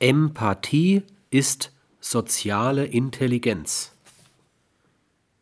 Empathie ist soziale Intelligenz.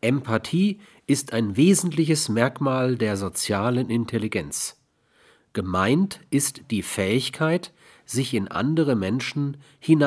Empathie ist ein wesentliches Merkmal der sozialen Intelligenz. Gemeint ist die Fähigkeit, sich in andere Menschen hinein